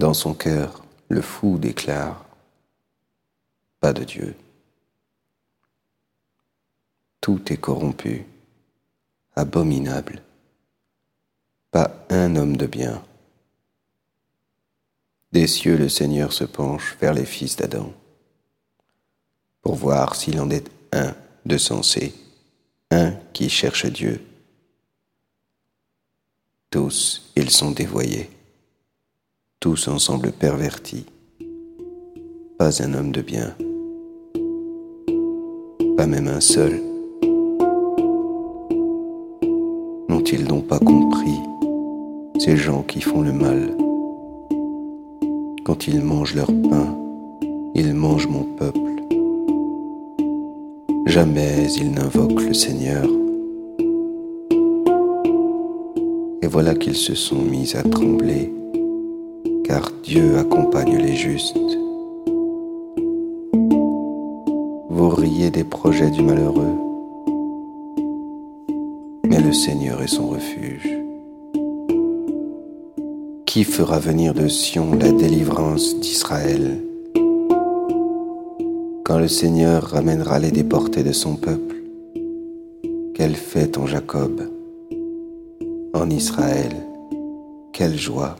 Dans son cœur, le fou déclare Pas de Dieu. Tout est corrompu, abominable. Pas un homme de bien. Des cieux, le Seigneur se penche vers les fils d'Adam pour voir s'il en est un de sensé, un qui cherche Dieu. Tous, ils sont dévoyés, tous ensemble pervertis, pas un homme de bien, pas même un seul. N'ont-ils donc pas compris ces gens qui font le mal? Quand ils mangent leur pain, ils mangent mon peuple. Jamais ils n'invoquent le Seigneur. Et voilà qu'ils se sont mis à trembler, car Dieu accompagne les justes. Vous riez des projets du malheureux, mais le Seigneur est son refuge. Qui fera venir de Sion la délivrance d'Israël quand le Seigneur ramènera les déportés de son peuple Quelle fête en Jacob, en Israël, quelle joie